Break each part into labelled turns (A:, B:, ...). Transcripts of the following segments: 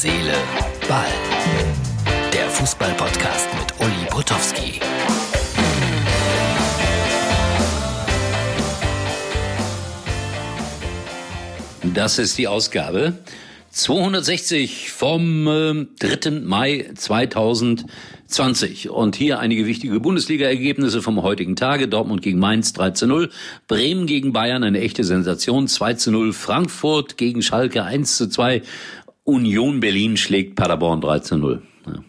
A: Seele, Ball. Der Fußball-Podcast mit Uli Potowski.
B: Das ist die Ausgabe 260 vom äh, 3. Mai 2020. Und hier einige wichtige Bundesliga-Ergebnisse vom heutigen Tage. Dortmund gegen Mainz 3 zu 0. Bremen gegen Bayern eine echte Sensation 2 zu 0. Frankfurt gegen Schalke 1 zu 2. Union Berlin schlägt Paderborn 3 zu 0. Ja.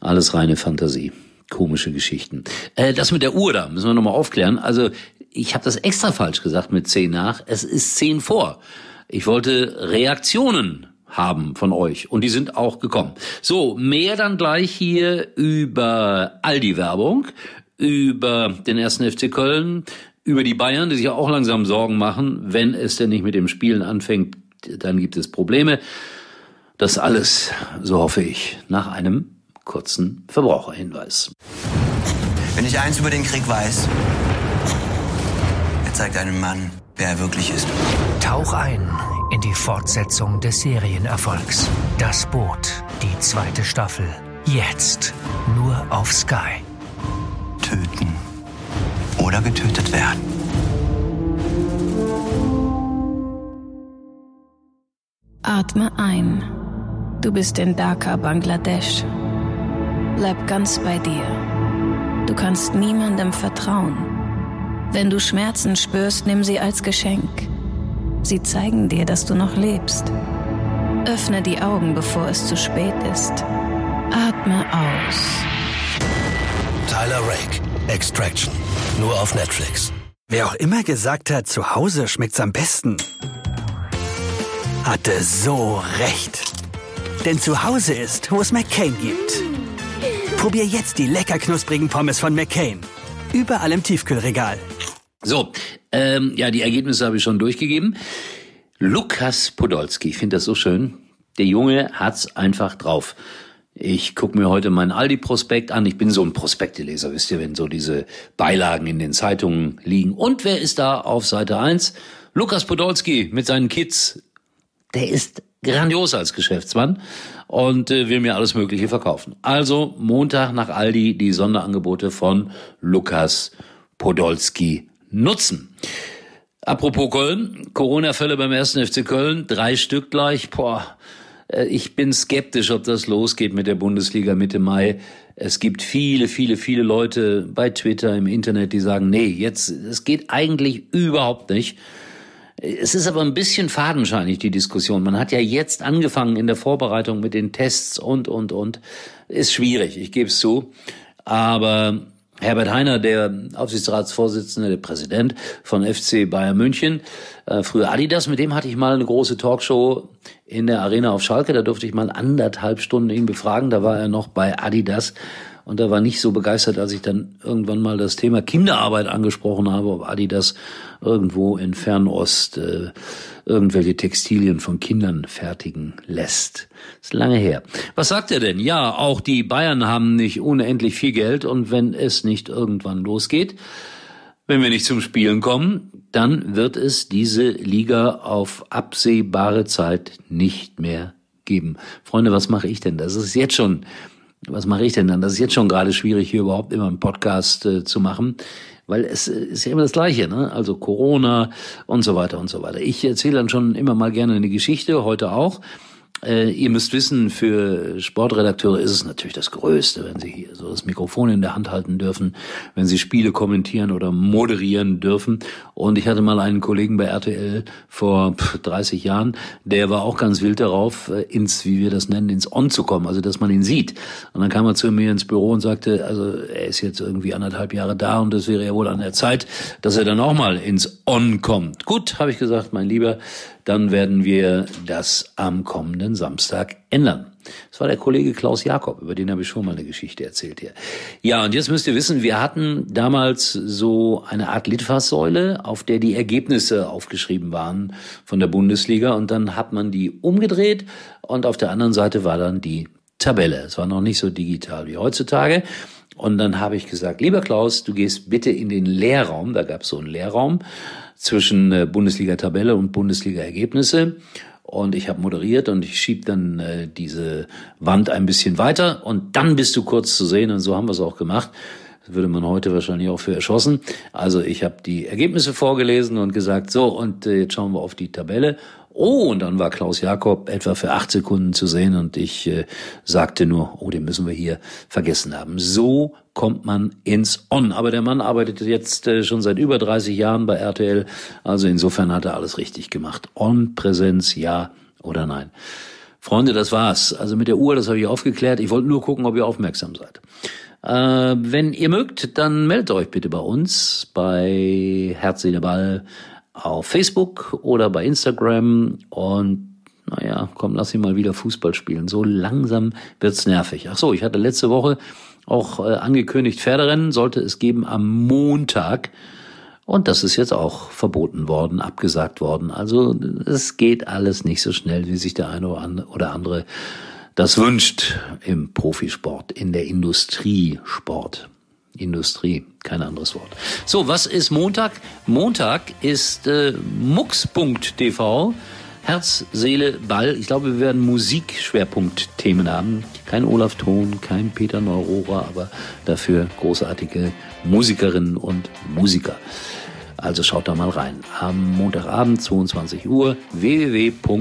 B: Alles reine Fantasie. Komische Geschichten. Äh, das mit der Uhr da müssen wir nochmal aufklären. Also ich habe das extra falsch gesagt mit 10 nach. Es ist 10 vor. Ich wollte Reaktionen haben von euch. Und die sind auch gekommen. So, mehr dann gleich hier über Aldi-Werbung, über den ersten FC Köln, über die Bayern, die sich auch langsam Sorgen machen. Wenn es denn nicht mit dem Spielen anfängt, dann gibt es Probleme. Das alles, so hoffe ich, nach einem kurzen Verbraucherhinweis.
C: Wenn ich eins über den Krieg weiß, er zeigt einem Mann, wer er wirklich ist.
D: Tauch ein in die Fortsetzung des Serienerfolgs. Das Boot, die zweite Staffel. Jetzt nur auf Sky.
C: Töten oder getötet werden.
E: Atme ein. Du bist in Dhaka, Bangladesch. Bleib ganz bei dir. Du kannst niemandem vertrauen. Wenn du Schmerzen spürst, nimm sie als Geschenk. Sie zeigen dir, dass du noch lebst. Öffne die Augen, bevor es zu spät ist. Atme aus.
A: Tyler Rake, Extraction. Nur auf Netflix.
F: Wer auch immer gesagt hat, zu Hause schmeckt's am besten, hatte so recht. Denn zu Hause ist, wo es McCain gibt. Probier jetzt die lecker knusprigen Pommes von McCain. Überall im Tiefkühlregal.
B: So, ähm, ja, die Ergebnisse habe ich schon durchgegeben. Lukas Podolski, ich finde das so schön. Der Junge hat's einfach drauf. Ich gucke mir heute meinen Aldi-Prospekt an. Ich bin so ein Prospekteleser, wisst ihr, wenn so diese Beilagen in den Zeitungen liegen. Und wer ist da auf Seite 1? Lukas Podolski mit seinen Kids. Der ist grandios als Geschäftsmann und äh, will mir alles Mögliche verkaufen. Also Montag nach Aldi die Sonderangebote von Lukas Podolski nutzen. Apropos Köln, Corona-Fälle beim ersten FC Köln, drei Stück gleich. Boah, äh, ich bin skeptisch, ob das losgeht mit der Bundesliga Mitte Mai. Es gibt viele, viele, viele Leute bei Twitter, im Internet, die sagen, nee, jetzt, es geht eigentlich überhaupt nicht. Es ist aber ein bisschen fadenscheinig, die Diskussion. Man hat ja jetzt angefangen in der Vorbereitung mit den Tests und, und, und. Ist schwierig, ich gebe es zu. Aber Herbert Heiner, der Aufsichtsratsvorsitzende, der Präsident von FC Bayern München, äh, früher Adidas, mit dem hatte ich mal eine große Talkshow in der Arena auf Schalke. Da durfte ich mal anderthalb Stunden ihn befragen. Da war er noch bei Adidas und er war nicht so begeistert, als ich dann irgendwann mal das Thema Kinderarbeit angesprochen habe, ob Adidas irgendwo in Fernost äh, irgendwelche Textilien von Kindern fertigen lässt. Das ist lange her. Was sagt er denn? Ja, auch die Bayern haben nicht unendlich viel Geld und wenn es nicht irgendwann losgeht, wenn wir nicht zum Spielen kommen, dann wird es diese Liga auf absehbare Zeit nicht mehr geben. Freunde, was mache ich denn? Das ist jetzt schon was mache ich denn dann? Das ist jetzt schon gerade schwierig, hier überhaupt immer einen Podcast äh, zu machen, weil es äh, ist ja immer das Gleiche, ne? Also Corona und so weiter und so weiter. Ich erzähle dann schon immer mal gerne eine Geschichte, heute auch. Äh, ihr müsst wissen, für Sportredakteure ist es natürlich das Größte, wenn sie hier so das Mikrofon in der Hand halten dürfen, wenn sie Spiele kommentieren oder moderieren dürfen. Und ich hatte mal einen Kollegen bei RTL vor 30 Jahren, der war auch ganz wild darauf, äh, ins, wie wir das nennen, ins On zu kommen, also dass man ihn sieht. Und dann kam er zu mir ins Büro und sagte, also er ist jetzt irgendwie anderthalb Jahre da und es wäre ja wohl an der Zeit, dass er dann auch mal ins On kommt. Gut, habe ich gesagt, mein Lieber, dann werden wir das am kommenden Samstag ändern. Das war der Kollege Klaus Jakob, über den habe ich schon mal eine Geschichte erzählt hier. Ja, und jetzt müsst ihr wissen, wir hatten damals so eine Art Litfaßsäule, auf der die Ergebnisse aufgeschrieben waren von der Bundesliga und dann hat man die umgedreht und auf der anderen Seite war dann die Tabelle. Es war noch nicht so digital wie heutzutage. Und dann habe ich gesagt, lieber Klaus, du gehst bitte in den Lehrraum, da gab es so einen Lehrraum zwischen äh, Bundesliga-Tabelle und Bundesliga-Ergebnisse und ich habe moderiert und ich schieb dann äh, diese Wand ein bisschen weiter und dann bist du kurz zu sehen und so haben wir es auch gemacht. Das würde man heute wahrscheinlich auch für erschossen. Also ich habe die Ergebnisse vorgelesen und gesagt, so, und äh, jetzt schauen wir auf die Tabelle. Oh, und dann war Klaus Jakob etwa für acht Sekunden zu sehen und ich äh, sagte nur, oh, den müssen wir hier vergessen haben. So kommt man ins On. Aber der Mann arbeitet jetzt äh, schon seit über 30 Jahren bei RTL. Also insofern hat er alles richtig gemacht. On-Präsenz, ja oder nein. Freunde, das war's. Also mit der Uhr, das habe ich aufgeklärt. Ich wollte nur gucken, ob ihr aufmerksam seid. Äh, wenn ihr mögt, dann meldet euch bitte bei uns bei Herz, Seele, Ball auf Facebook oder bei Instagram und naja, komm, lass ihn mal wieder Fußball spielen. So langsam wird's nervig. Ach so, ich hatte letzte Woche auch äh, angekündigt, Pferderennen sollte es geben am Montag. Und das ist jetzt auch verboten worden, abgesagt worden. Also es geht alles nicht so schnell, wie sich der eine oder andere das wünscht im Profisport, in der Industriesport. Industrie, kein anderes Wort. So, was ist Montag? Montag ist äh, mux.tv. Herz, Seele, Ball. Ich glaube, wir werden Musikschwerpunktthemen haben. Kein Olaf Thon, kein Peter Neurora, aber dafür großartige Musikerinnen und Musiker. Also schaut da mal rein. Am Montagabend 22 Uhr www.muxx.tv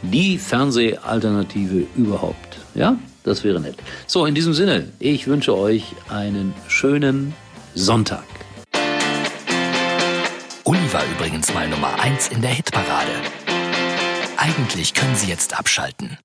B: die Fernsehalternative überhaupt. Ja, das wäre nett. So, in diesem Sinne, ich wünsche euch einen schönen Sonntag.
A: Uli war übrigens mal Nummer 1 in der Hitparade. Eigentlich können Sie jetzt abschalten.